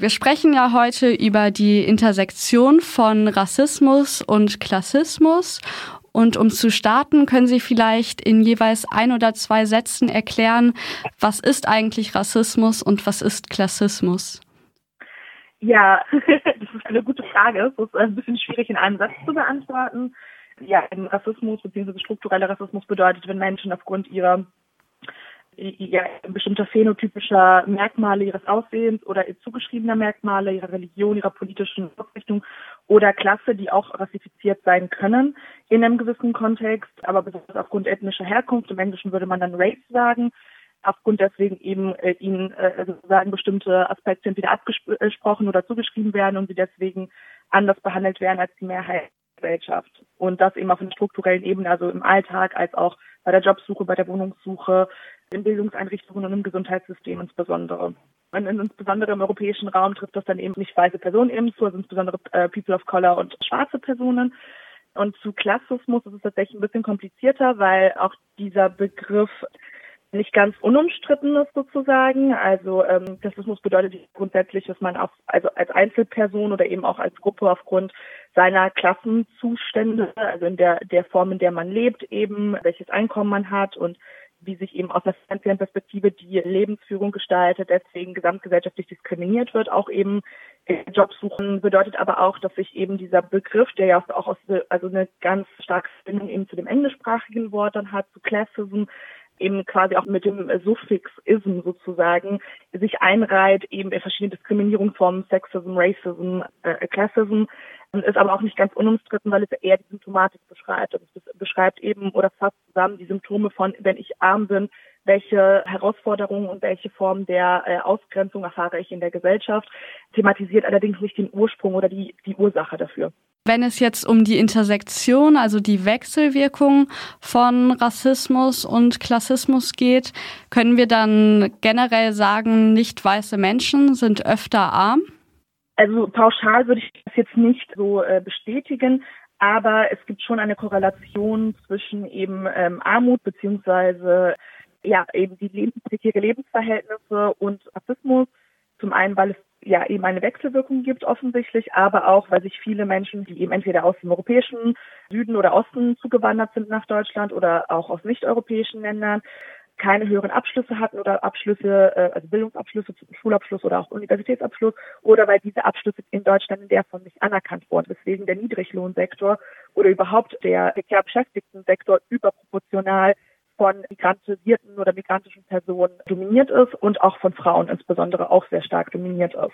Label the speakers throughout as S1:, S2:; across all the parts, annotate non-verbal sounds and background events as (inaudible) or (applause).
S1: Wir sprechen ja heute über die Intersektion von Rassismus und Klassismus. Und um zu starten, können Sie vielleicht in jeweils ein oder zwei Sätzen erklären, was ist eigentlich Rassismus und was ist Klassismus?
S2: Ja, (laughs) das ist eine gute Frage. Das ist ein bisschen schwierig in einem Satz zu beantworten. Ja, Rassismus bzw. struktureller Rassismus bedeutet, wenn Menschen aufgrund ihrer ja, bestimmter phänotypischer Merkmale ihres Aussehens oder zugeschriebener Merkmale, ihrer Religion, ihrer politischen Ausrichtung oder Klasse, die auch rassifiziert sein können in einem gewissen Kontext, aber besonders aufgrund ethnischer Herkunft, im Englischen würde man dann Race sagen, aufgrund deswegen eben äh, ihnen äh, sozusagen bestimmte Aspekte entweder abgesprochen oder zugeschrieben werden und sie deswegen anders behandelt werden als die Mehrheit Gesellschaft. Und das eben auf einer strukturellen Ebene, also im Alltag als auch bei der Jobsuche, bei der Wohnungssuche, in Bildungseinrichtungen und im Gesundheitssystem insbesondere. Und insbesondere im europäischen Raum trifft das dann eben nicht weiße Personen eben zu, also insbesondere äh, People of Color und schwarze Personen. Und zu Klassismus ist es tatsächlich ein bisschen komplizierter, weil auch dieser Begriff nicht ganz unumstritten ist sozusagen. Also ähm, Klassismus bedeutet grundsätzlich, dass man auch also als Einzelperson oder eben auch als Gruppe aufgrund seiner Klassenzustände, also in der der Form, in der man lebt, eben welches Einkommen man hat und wie sich eben aus einer finanziellen Perspektive die Lebensführung gestaltet, deswegen gesamtgesellschaftlich diskriminiert wird, auch eben Jobsuchen bedeutet aber auch, dass sich eben dieser Begriff, der ja auch aus, also eine ganz starke Verbindung eben zu dem englischsprachigen Wort dann hat, zu Classism, eben quasi auch mit dem Suffix ism sozusagen sich einreiht, eben in verschiedene Diskriminierungsformen, Sexism, Racism, äh, Classism, ist aber auch nicht ganz unumstritten, weil es eher die Symptomatik beschreibt. Also es beschreibt eben oder fasst zusammen die Symptome von, wenn ich arm bin, welche Herausforderungen und welche Formen der äh, Ausgrenzung erfahre ich in der Gesellschaft, thematisiert allerdings nicht den Ursprung oder die, die Ursache dafür.
S1: Wenn es jetzt um die Intersektion, also die Wechselwirkung von Rassismus und Klassismus geht, können wir dann generell sagen, nicht weiße Menschen sind öfter arm?
S2: Also pauschal würde ich das jetzt nicht so äh, bestätigen, aber es gibt schon eine Korrelation zwischen eben ähm, Armut beziehungsweise ja eben die lebensprekäre Lebensverhältnisse und Rassismus. Zum einen, weil es ja eben eine Wechselwirkung gibt offensichtlich, aber auch, weil sich viele Menschen, die eben entweder aus dem europäischen Süden oder Osten zugewandert sind nach Deutschland oder auch aus nicht-europäischen Ländern, keine höheren Abschlüsse hatten oder Abschlüsse, äh, also Bildungsabschlüsse, Schulabschluss oder auch Universitätsabschluss oder weil diese Abschlüsse in Deutschland in der Form nicht anerkannt wurden, weswegen der Niedriglohnsektor oder überhaupt der prekär beschäftigten Sektor überproportional von migrantisierten oder migrantischen Personen dominiert ist und auch von Frauen insbesondere auch sehr stark dominiert ist.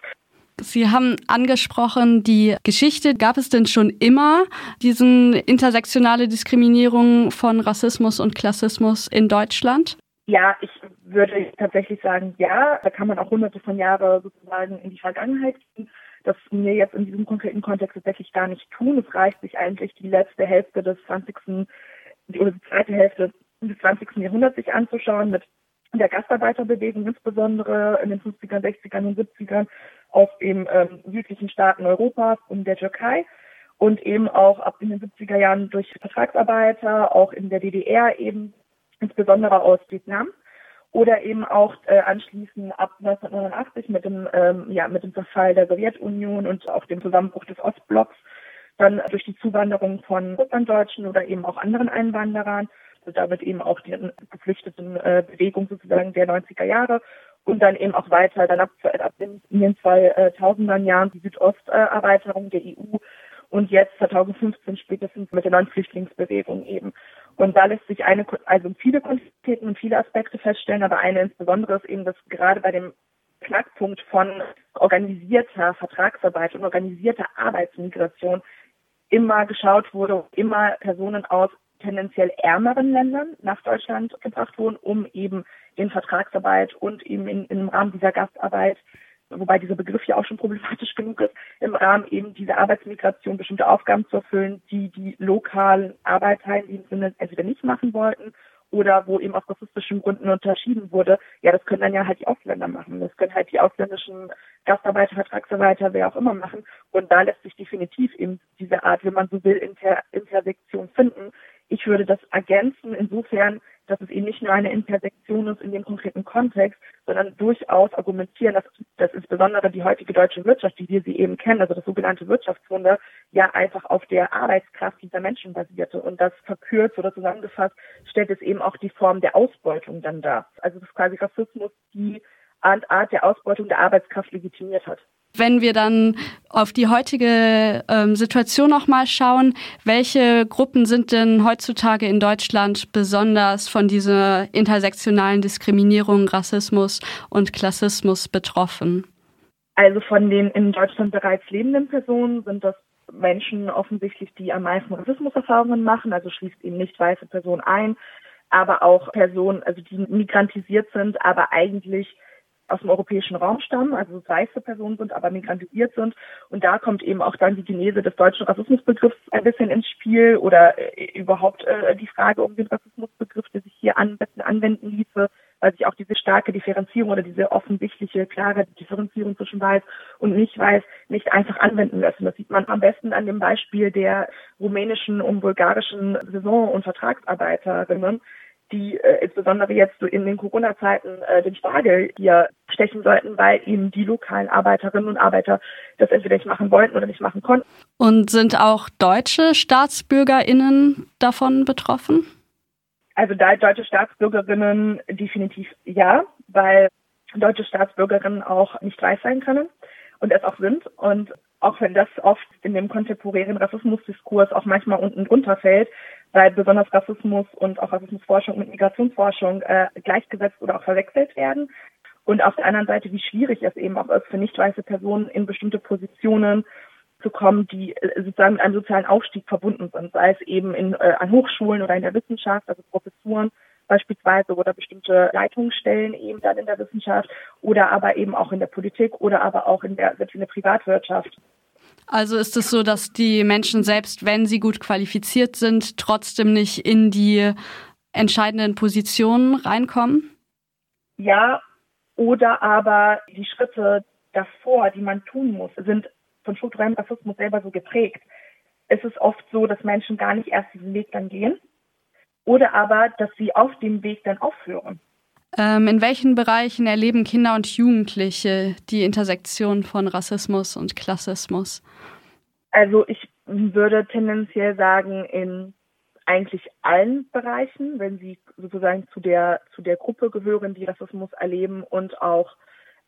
S1: Sie haben angesprochen, die Geschichte. Gab es denn schon immer diesen intersektionale Diskriminierung von Rassismus und Klassismus in Deutschland?
S2: Ja, ich würde tatsächlich sagen, ja. Da kann man auch hunderte von Jahren sozusagen in die Vergangenheit gehen. Das wir jetzt in diesem konkreten Kontext tatsächlich gar nicht tun. Es reicht sich eigentlich die letzte Hälfte des 20. oder die zweite Hälfte des 20. Jahrhunderts sich anzuschauen mit der Gastarbeiterbewegung, insbesondere in den 50er, 60er und 70ern auf den ähm, südlichen Staaten Europas und der Türkei und eben auch ab in den 70er Jahren durch Vertragsarbeiter, auch in der DDR eben insbesondere aus Vietnam oder eben auch äh, anschließend ab 1989 mit dem ähm, ja mit dem Verfall der Sowjetunion und auch dem Zusammenbruch des Ostblocks dann durch die Zuwanderung von Russlanddeutschen oder eben auch anderen Einwanderern damit eben auch die geflüchteten äh, Bewegung sozusagen der 90er Jahre und dann eben auch weiter dann ab, ab in, in den 2000er Jahren die Südosterweiterung der EU und jetzt 2015 spätestens mit der neuen Flüchtlingsbewegung eben. Und da lässt sich eine, also viele Quantitäten und viele Aspekte feststellen, aber eine insbesondere ist eben, dass gerade bei dem Knackpunkt von organisierter Vertragsarbeit und organisierter Arbeitsmigration immer geschaut wurde, immer Personen aus tendenziell ärmeren Ländern nach Deutschland gebracht wurden, um eben in Vertragsarbeit und eben in, im Rahmen dieser Gastarbeit wobei dieser Begriff ja auch schon problematisch (laughs) genug ist, im Rahmen eben dieser Arbeitsmigration bestimmte Aufgaben zu erfüllen, die die lokalen Arbeiter in diesem Sinne entweder nicht machen wollten oder wo eben aus rassistischen Gründen unterschieden wurde, ja, das können dann ja halt die Ausländer machen. Das können halt die ausländischen Gastarbeiter, Vertragsarbeiter, wer auch immer machen. Und da lässt sich definitiv eben diese Art, wenn man so will, Inter Intersektion finden, Ich würde das ergänzen insofern, dass es eben nicht nur eine Intersektion ist in dem konkreten Kontext, sondern durchaus argumentieren, dass, dass insbesondere die heutige deutsche Wirtschaft, wie wir sie eben kennen, also das sogenannte Wirtschaftswunder, ja einfach auf der Arbeitskraft dieser Menschen basierte. Und das verkürzt oder zusammengefasst stellt es eben auch die Form der Ausbeutung dann dar. Also das quasi Rassismus die Art der Ausbeutung der Arbeitskraft legitimiert hat.
S1: Wenn wir dann auf die heutige ähm, Situation nochmal schauen, welche Gruppen sind denn heutzutage in Deutschland besonders von dieser intersektionalen Diskriminierung, Rassismus und Klassismus betroffen?
S2: Also von den in Deutschland bereits lebenden Personen sind das Menschen offensichtlich, die am meisten Rassismuserfahrungen machen, also schließt eben nicht weiße Personen ein, aber auch Personen, also die migrantisiert sind, aber eigentlich aus dem europäischen Raum stammen, also weiße Personen sind, aber migrantisiert sind. Und da kommt eben auch dann die Genese des deutschen Rassismusbegriffs ein bisschen ins Spiel oder äh, überhaupt äh, die Frage um den Rassismusbegriff, der sich hier am anwenden ließe, weil sich auch diese starke Differenzierung oder diese offensichtliche, klare Differenzierung zwischen weiß und nicht weiß nicht einfach anwenden lassen. Das sieht man am besten an dem Beispiel der rumänischen und bulgarischen Saison- und Vertragsarbeiterinnen, die äh, insbesondere jetzt so in den Corona-Zeiten äh, den Spargel hier stechen sollten, weil eben die lokalen Arbeiterinnen und Arbeiter das entweder nicht machen wollten oder nicht machen konnten.
S1: Und sind auch deutsche StaatsbürgerInnen davon betroffen?
S2: Also da deutsche Staatsbürgerinnen definitiv ja, weil deutsche Staatsbürgerinnen auch nicht weiß sein können und es auch sind. Und auch wenn das oft in dem kontemporären Rassismusdiskurs auch manchmal unten drunter fällt, weil besonders Rassismus und auch Rassismusforschung mit Migrationsforschung äh, gleichgesetzt oder auch verwechselt werden. Und auf der anderen Seite, wie schwierig es eben auch ist für nicht weiße Personen in bestimmte Positionen zu kommen, die äh, sozusagen mit einem sozialen Aufstieg verbunden sind, sei es eben in, äh, an Hochschulen oder in der Wissenschaft, also Professuren beispielsweise oder bestimmte Leitungsstellen eben dann in der Wissenschaft oder aber eben auch in der Politik oder aber auch in der, selbst in der Privatwirtschaft.
S1: Also ist es so, dass die Menschen selbst, wenn sie gut qualifiziert sind, trotzdem nicht in die entscheidenden Positionen reinkommen?
S2: Ja, oder aber die Schritte davor, die man tun muss, sind von strukturellem Rassismus selber so geprägt. Es ist oft so, dass Menschen gar nicht erst diesen Weg dann gehen oder aber, dass sie auf dem Weg dann aufhören.
S1: Ähm, in welchen Bereichen erleben Kinder und Jugendliche die Intersektion von Rassismus und Klassismus?
S2: Also ich würde tendenziell sagen, in eigentlich allen Bereichen, wenn sie sozusagen zu der zu der Gruppe gehören, die Rassismus erleben und auch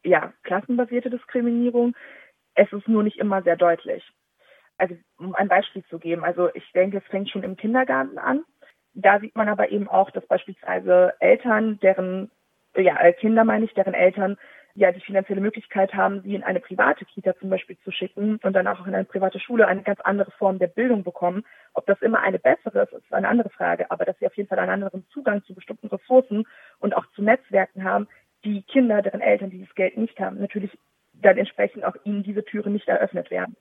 S2: ja klassenbasierte Diskriminierung. Es ist nur nicht immer sehr deutlich. Also um ein Beispiel zu geben, also ich denke, es fängt schon im Kindergarten an. Da sieht man aber eben auch, dass beispielsweise Eltern, deren ja, äh, Kinder meine ich, deren Eltern ja die finanzielle Möglichkeit haben, sie in eine private Kita zum Beispiel zu schicken und danach auch in eine private Schule eine ganz andere Form der Bildung bekommen. Ob das immer eine bessere ist, ist eine andere Frage, aber dass sie auf jeden Fall einen anderen Zugang zu bestimmten Ressourcen und auch zu Netzwerken haben, die Kinder, deren Eltern dieses Geld nicht haben, natürlich dann entsprechend auch ihnen diese Türen nicht eröffnet werden.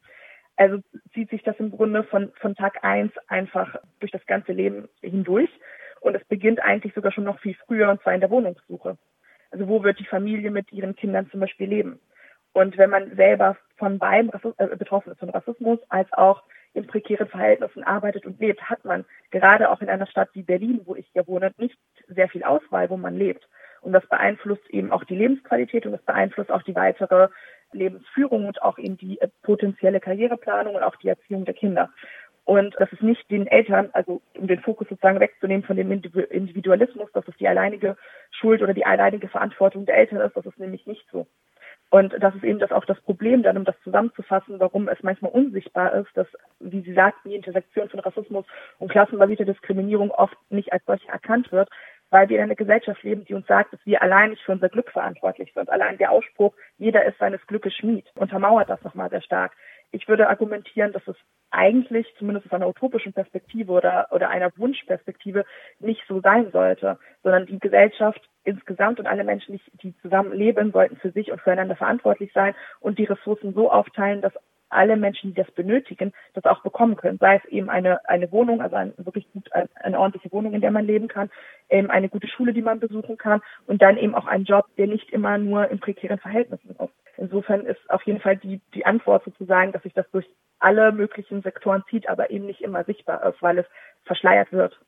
S2: Also zieht sich das im Grunde von, von Tag eins einfach durch das ganze Leben hindurch. Und es beginnt eigentlich sogar schon noch viel früher, und zwar in der Wohnungssuche. Also wo wird die Familie mit ihren Kindern zum Beispiel leben? Und wenn man selber von beiden äh, betroffen ist, von Rassismus als auch in prekären Verhältnissen arbeitet und lebt, hat man gerade auch in einer Stadt wie Berlin, wo ich ja wohne, nicht sehr viel Auswahl, wo man lebt. Und das beeinflusst eben auch die Lebensqualität und das beeinflusst auch die weitere Lebensführung und auch eben die äh, potenzielle Karriereplanung und auch die Erziehung der Kinder. Und das ist nicht den Eltern, also um den Fokus sozusagen wegzunehmen von dem Individualismus, dass es die alleinige Schuld oder die alleinige Verantwortung der Eltern ist, das ist nämlich nicht so. Und das ist eben das auch das Problem, dann um das zusammenzufassen, warum es manchmal unsichtbar ist, dass, wie Sie sagten, die Intersektion von Rassismus und klassenbasierter Diskriminierung oft nicht als solche erkannt wird, weil wir in einer Gesellschaft leben, die uns sagt, dass wir allein nicht für unser Glück verantwortlich sind. Allein der Ausspruch, jeder ist seines Glückes Schmied, untermauert das nochmal sehr stark. Ich würde argumentieren, dass es eigentlich, zumindest aus einer utopischen Perspektive oder, oder einer Wunschperspektive, nicht so sein sollte, sondern die Gesellschaft insgesamt und alle Menschen, die zusammen leben, sollten für sich und füreinander verantwortlich sein und die Ressourcen so aufteilen, dass alle Menschen, die das benötigen, das auch bekommen können. Sei es eben eine, eine Wohnung, also ein, wirklich gut, eine, eine ordentliche Wohnung, in der man leben kann, eben eine gute Schule, die man besuchen kann und dann eben auch einen Job, der nicht immer nur in prekären Verhältnissen ist. Insofern ist auf jeden Fall die, die Antwort sozusagen, dass sich das durch alle möglichen Sektoren zieht, aber eben nicht immer sichtbar ist, weil es verschleiert wird.